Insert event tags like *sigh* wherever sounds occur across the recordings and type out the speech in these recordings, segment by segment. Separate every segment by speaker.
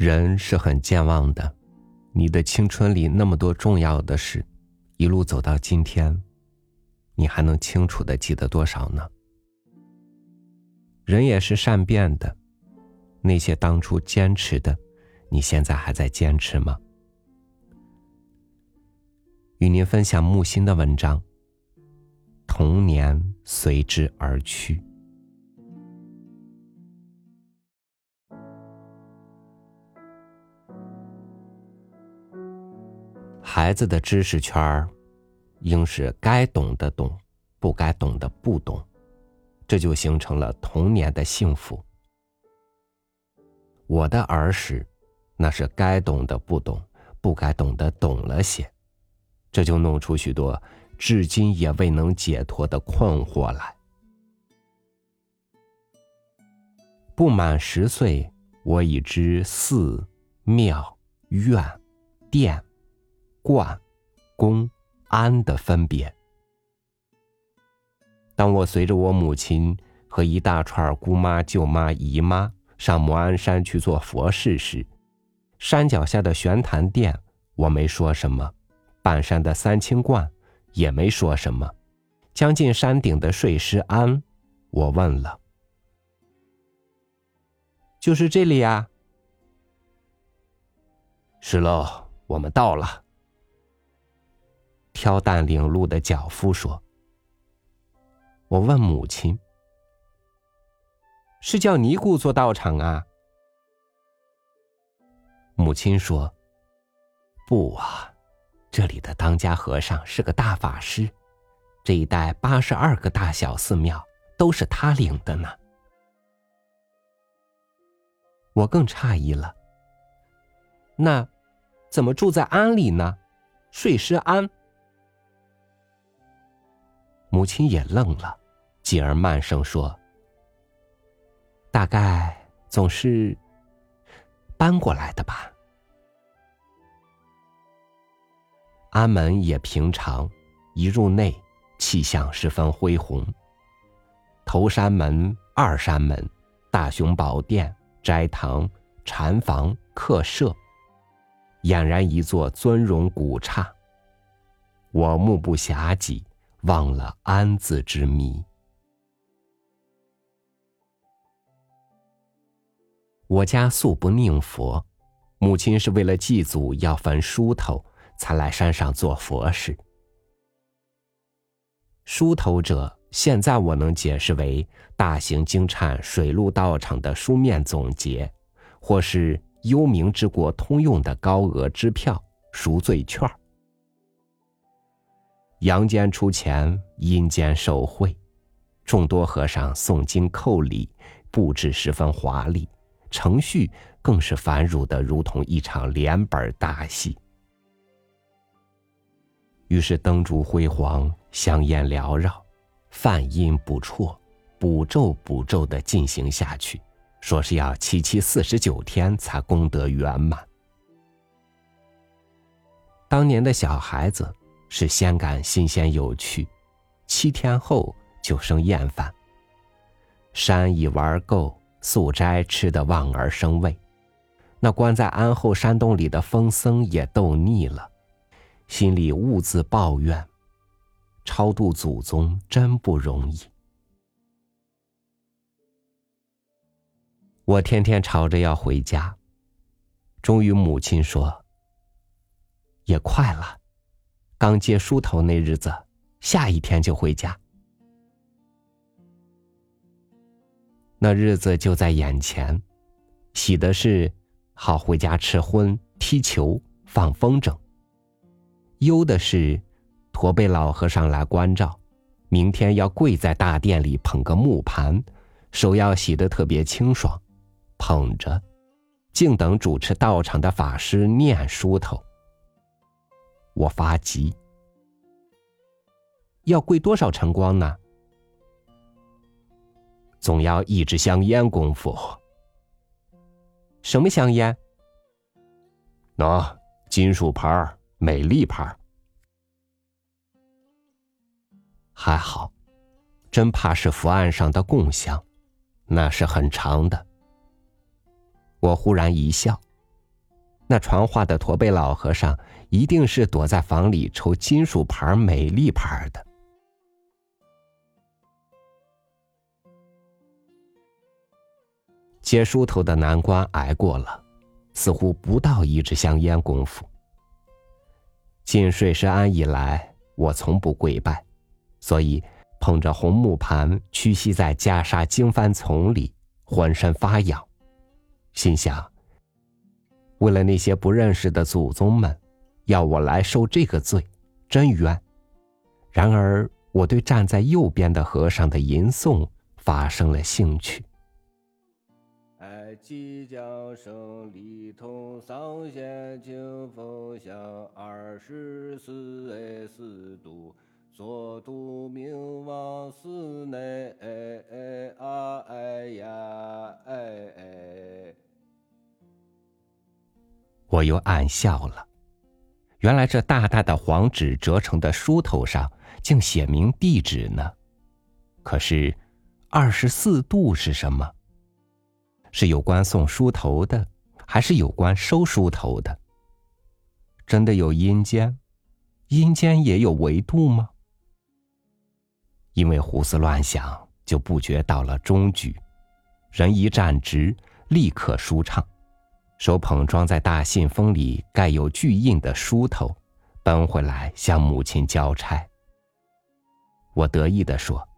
Speaker 1: 人是很健忘的，你的青春里那么多重要的事，一路走到今天，你还能清楚的记得多少呢？人也是善变的，那些当初坚持的，你现在还在坚持吗？与您分享木心的文章。童年随之而去。孩子的知识圈儿，应是该懂的懂，不该懂的不懂，这就形成了童年的幸福。我的儿时，那是该懂的不懂，不该懂的懂了些，这就弄出许多至今也未能解脱的困惑来。不满十岁，我已知寺、庙、院、殿。冠、公、安的分别。当我随着我母亲和一大串姑妈、舅妈、姨妈上摩安山去做佛事时，山脚下的玄坛殿我没说什么，半山的三清观也没说什么，将近山顶的睡狮庵，我问了：“就是这里呀？”是喽，我们到了。挑担领路的脚夫说：“我问母亲，是叫尼姑做道场啊？”母亲说：“不啊，这里的当家和尚是个大法师，这一带八十二个大小寺庙都是他领的呢。”我更诧异了，那怎么住在庵里呢？睡狮庵？母亲也愣了，继而慢声说：“大概总是搬过来的吧。”安门也平常，一入内，气象十分恢宏。头山门、二山门、大雄宝殿、斋堂、禅房、客舍，俨然一座尊荣古刹。我目不暇给。忘了安字之谜。我家素不宁佛，母亲是为了祭祖要焚梳头，才来山上做佛事。梳头者，现在我能解释为大型经忏水陆道场的书面总结，或是幽冥之国通用的高额支票赎罪券儿。阳间出钱，阴间受贿，众多和尚诵经叩礼，布置十分华丽，程序更是繁缛的如同一场连本大戏。于是灯烛辉煌，香烟缭绕，梵音不辍，补咒补咒的进行下去，说是要七七四十九天才功德圆满。当年的小孩子。是先感新鲜有趣，七天后就生厌烦。山已玩够，素斋吃得望而生畏，那关在安后山洞里的疯僧也逗腻了，心里兀自抱怨：超度祖宗真不容易。我天天吵着要回家，终于母亲说：“也快了。”刚接梳头那日子，下一天就回家。那日子就在眼前，喜的是好回家吃荤、踢球、放风筝；忧的是驼背老和尚来关照，明天要跪在大殿里捧个木盘，手要洗得特别清爽，捧着，静等主持道场的法师念梳头。我发急，要跪多少晨光呢？总要一支香烟功夫。什么香烟？喏，金属牌儿美丽牌儿还好，真怕是伏案上的供香，那是很长的。我忽然一笑，那传话的驼背老和尚一定是躲在房里抽金属牌、美丽牌的。接梳头的难关挨过了，似乎不到一支香烟功夫。进睡师庵以来，我从不跪拜，所以捧着红木盘屈膝在袈裟经幡丛里，浑身发痒，心想：为了那些不认识的祖宗们，要我来受这个罪，真冤。然而，我对站在右边的和尚的吟诵发生了兴趣。即将胜利同桑县清风乡二十四 A 四度，所度名望寺内哎哎啊哎呀哎哎。我又暗笑了，原来这大大的黄纸折成的书头上竟写明地址呢。可是，二十四度是什么？是有关送梳头的，还是有关收梳头的？真的有阴间？阴间也有维度吗？因为胡思乱想，就不觉到了中局，人一站直，立刻舒畅，手捧装在大信封里盖有巨印的书头，奔回来向母亲交差。我得意地说：“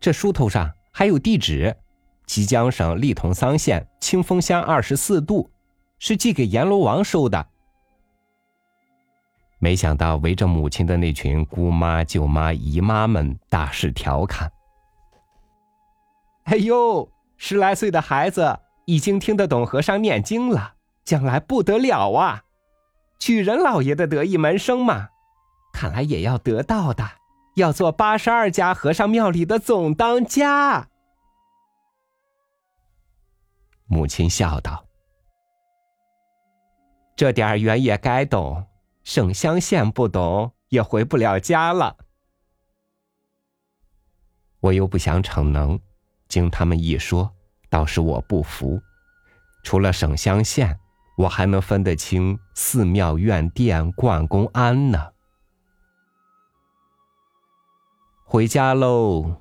Speaker 1: 这书头上还有地址。”吉江省利同桑县清风乡二十四度，是寄给阎罗王收的。没想到围着母亲的那群姑妈、舅妈、姨妈们大肆调侃：“ *laughs* 哎呦，十来岁的孩子已经听得懂和尚念经了，将来不得了啊！举人老爷的得意门生嘛，看来也要得道的，要做八十二家和尚庙里的总当家。”母亲笑道：“这点儿原也该懂，省乡县不懂也回不了家了。”我又不想逞能，经他们一说，倒是我不服。除了省乡县，我还能分得清寺庙院殿观公庵呢。回家喽。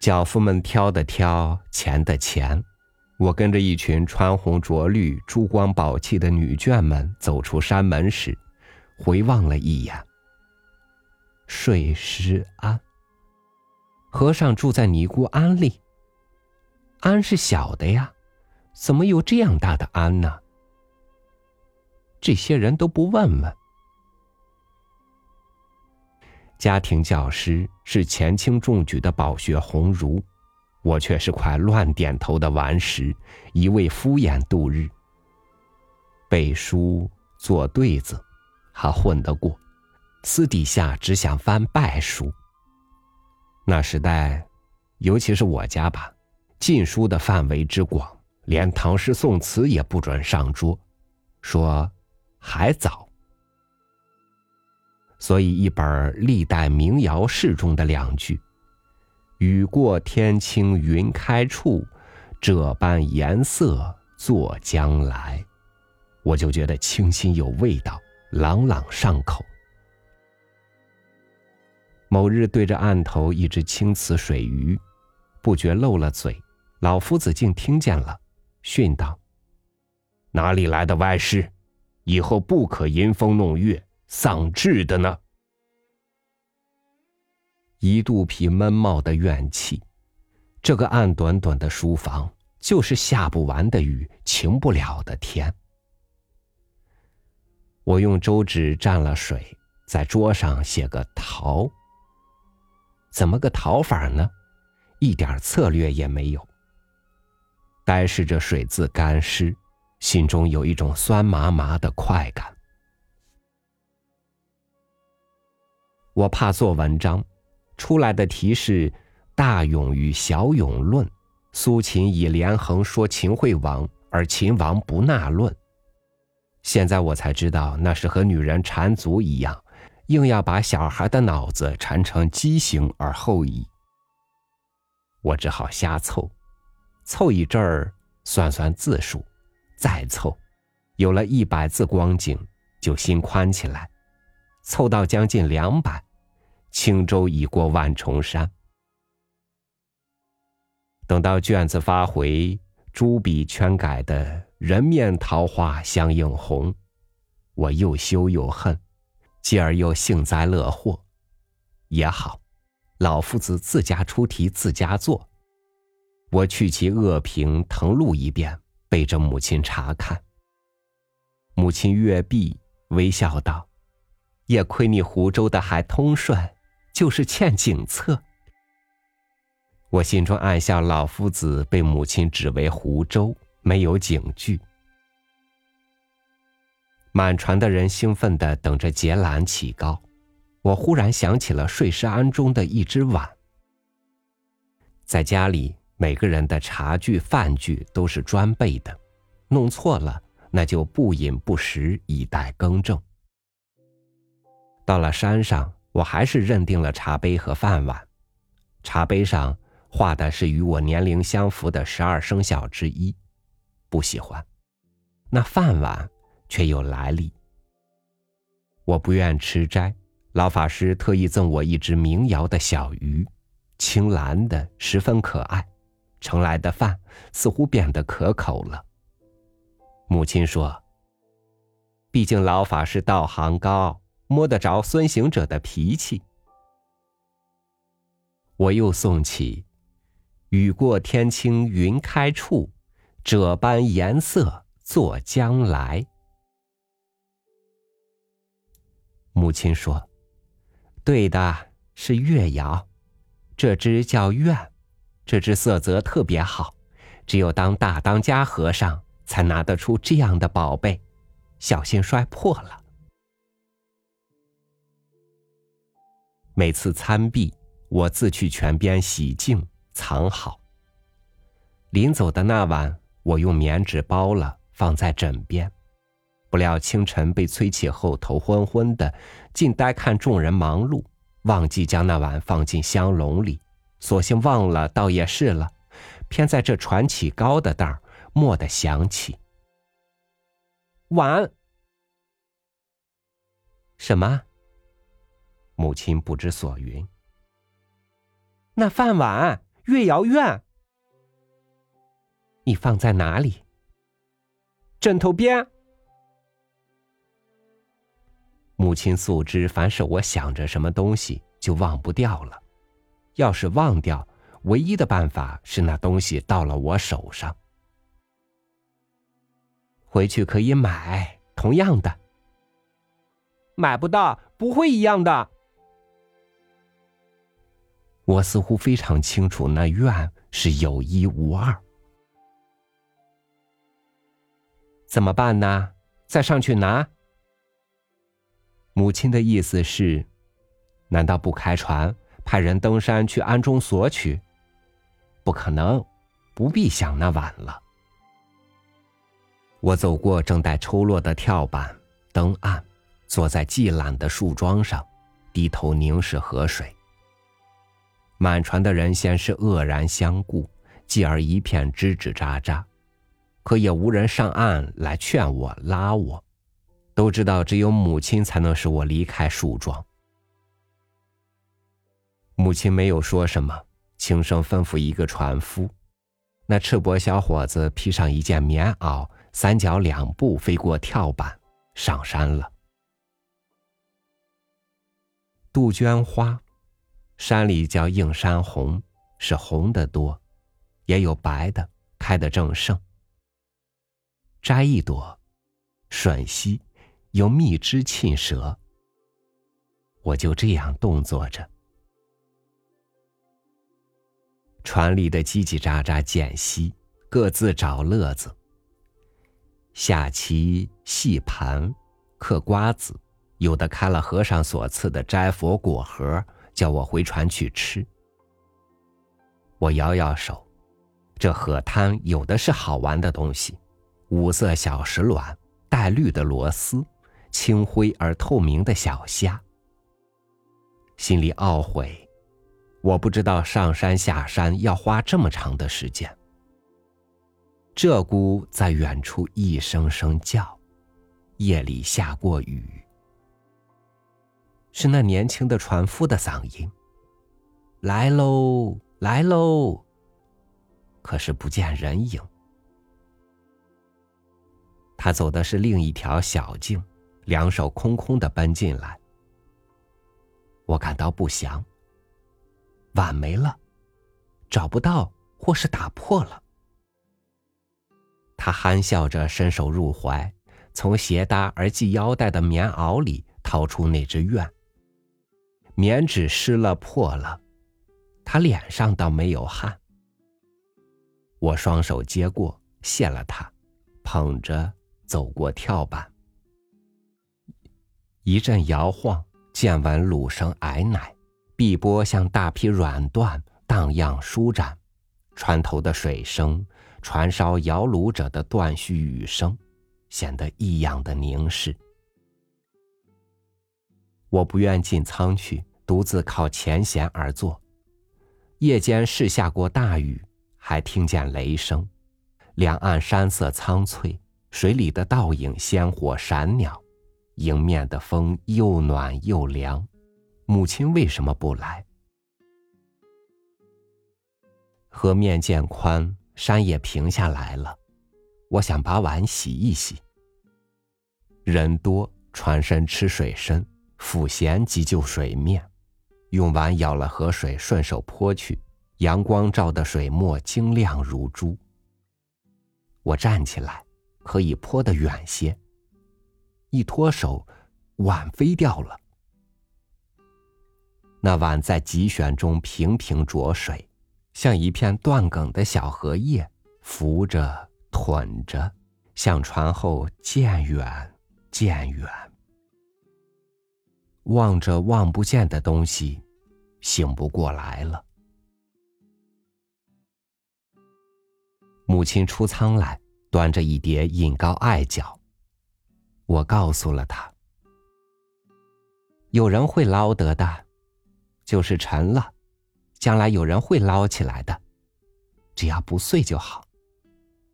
Speaker 1: 脚夫们挑的挑，钱的钱，我跟着一群穿红着绿、珠光宝气的女眷们走出山门时，回望了一眼。睡狮庵，和尚住在尼姑庵里。庵是小的呀，怎么有这样大的庵呢？这些人都不问问。家庭教师是前清中举的饱学鸿儒，我却是块乱点头的顽石，一味敷衍度日。背书做对子，还混得过；私底下只想翻败书。那时代，尤其是我家吧，禁书的范围之广，连唐诗宋词也不准上桌，说还早。所以，一本历代民谣诗中的两句“雨过天青云开处，这般颜色作将来”，我就觉得清新有味道，朗朗上口。某日对着案头一只青瓷水鱼，不觉漏了嘴，老夫子竟听见了，训道：“哪里来的歪事？以后不可吟风弄月。”丧志的呢？一肚皮闷冒的怨气，这个暗短短的书房，就是下不完的雨，晴不了的天。我用周纸蘸了水，在桌上写个“逃”。怎么个逃法呢？一点策略也没有。呆视着水渍干湿，心中有一种酸麻麻的快感。我怕做文章，出来的题是《大勇与小勇论》，苏秦以连横说秦惠王，而秦王不纳论。现在我才知道，那是和女人缠足一样，硬要把小孩的脑子缠成畸形而后已。我只好瞎凑，凑一阵儿，算算字数，再凑，有了一百字光景，就心宽起来。凑到将近两百，轻舟已过万重山。等到卷子发回，朱笔圈改的人面桃花相映红，我又羞又恨，继而又幸灾乐祸。也好，老夫子自家出题，自家做。我去其恶评誊录一遍，背着母亲查看。母亲阅毕，微笑道：“也亏你湖州的还通顺，就是欠景策。”我心中暗笑，老夫子被母亲指为湖州，没有警句。满船的人兴奋的等着结缆起高，我忽然想起了睡狮庵中的一只碗，在家里。每个人的茶具、饭具都是专备的，弄错了那就不饮不食，以待更正。到了山上，我还是认定了茶杯和饭碗。茶杯上画的是与我年龄相符的十二生肖之一，不喜欢。那饭碗却有来历。我不愿吃斋，老法师特意赠我一只名窑的小鱼，青蓝的，十分可爱。盛来的饭似乎变得可口了。母亲说：“毕竟老法师道行高，摸得着孙行者的脾气。”我又诵起：“雨过天青云开处，这般颜色作将来。”母亲说：“对的，是月窑，这只叫愿。”这只色泽特别好，只有当大当家和尚才拿得出这样的宝贝，小心摔破了。每次参毕，我自去泉边洗净藏好。临走的那晚，我用棉纸包了，放在枕边。不料清晨被催起后，头昏昏的，竟呆看众人忙碌，忘记将那碗放进香笼里。索性忘了，倒也是了。偏在这传起高的当儿，蓦地想起。碗？什么？母亲不知所云。那饭碗，月窑院。你放在哪里？枕头边。母亲素知，凡是我想着什么东西，就忘不掉了。要是忘掉，唯一的办法是那东西到了我手上。回去可以买同样的，买不到，不会一样的。我似乎非常清楚，那院是有一无二。怎么办呢？再上去拿。母亲的意思是，难道不开船？派人登山去庵中索取，不可能，不必想那晚了。我走过正待抽落的跳板，登岸，坐在寂懒的树桩上，低头凝视河水。满船的人先是愕然相顾，继而一片吱吱喳喳，可也无人上岸来劝我、拉我，都知道只有母亲才能使我离开树桩。母亲没有说什么，轻声吩咐一个船夫。那赤膊小伙子披上一件棉袄，三脚两步飞过跳板，上山了。杜鹃花，山里叫映山红，是红的多，也有白的，开得正盛。摘一朵，吮吸，用蜜汁沁舌。我就这样动作着。船里的叽叽喳喳间隙，各自找乐子。下棋、戏盘、嗑瓜子，有的开了和尚所赐的斋佛果盒，叫我回船去吃。我摇摇手，这河滩有的是好玩的东西：五色小石卵、带绿的螺丝、清灰而透明的小虾。心里懊悔。我不知道上山下山要花这么长的时间。鹧鸪在远处一声声叫，夜里下过雨。是那年轻的船夫的嗓音。来喽，来喽。可是不见人影。他走的是另一条小径，两手空空的奔进来。我感到不祥。碗没了，找不到，或是打破了。他憨笑着伸手入怀，从斜搭而系腰带的棉袄里掏出那只绢。棉纸湿了破了，他脸上倒没有汗。我双手接过，谢了他，捧着走过跳板。一阵摇晃，见闻鲁声矮乃，碧波像大批软缎荡漾舒展，船头的水声。船梢摇橹者的断续语声，显得异样的凝视。我不愿进舱去，独自靠前舷而坐。夜间试下过大雨，还听见雷声。两岸山色苍翠，水里的倒影鲜活闪鸟，迎面的风又暖又凉。母亲为什么不来？河面渐宽。山也平下来了，我想把碗洗一洗。人多，船身吃水深，抚弦急救水面，用碗舀了河水，顺手泼去，阳光照的水墨晶亮如珠。我站起来，可以泼得远些。一脱手，碗飞掉了。那碗在急旋中平平着水。像一片断梗的小荷叶，浮着、吞着，向船后渐远、渐远。望着望不见的东西，醒不过来了。母亲出舱来，端着一碟饮膏艾脚。我告诉了他：有人会捞得的，就是沉了。将来有人会捞起来的，只要不碎就好。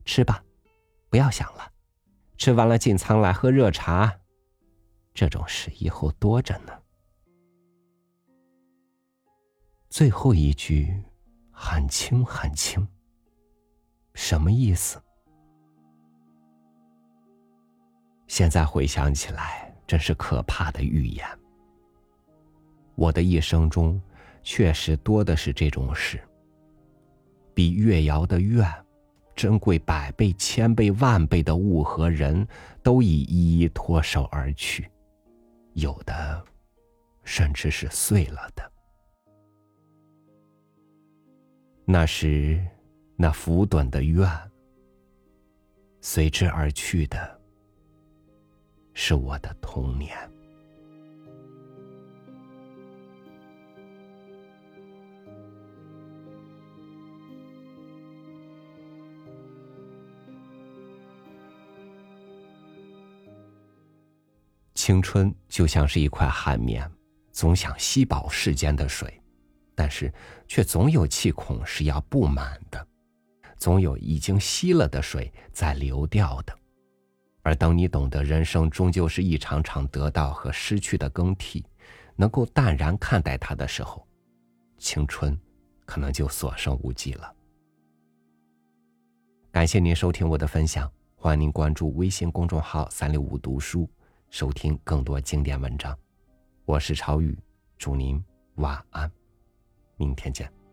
Speaker 1: 吃吧，不要想了。吃完了进仓来喝热茶，这种事以后多着呢。最后一句很轻很轻，什么意思？现在回想起来，真是可怕的预言。我的一生中。确实多的是这种事。比月瑶的愿，珍贵百倍、千倍、万倍的物和人，都已一一脱手而去，有的，甚至是碎了的。那时，那浮短的愿，随之而去的，是我的童年。青春就像是一块海绵，总想吸饱世间的水，但是却总有气孔是要布满的，总有已经吸了的水在流掉的。而当你懂得人生终究是一场场得到和失去的更替，能够淡然看待它的时候，青春可能就所剩无几了。感谢您收听我的分享，欢迎您关注微信公众号“三六五读书”。收听更多经典文章，我是朝宇，祝您晚安，明天见。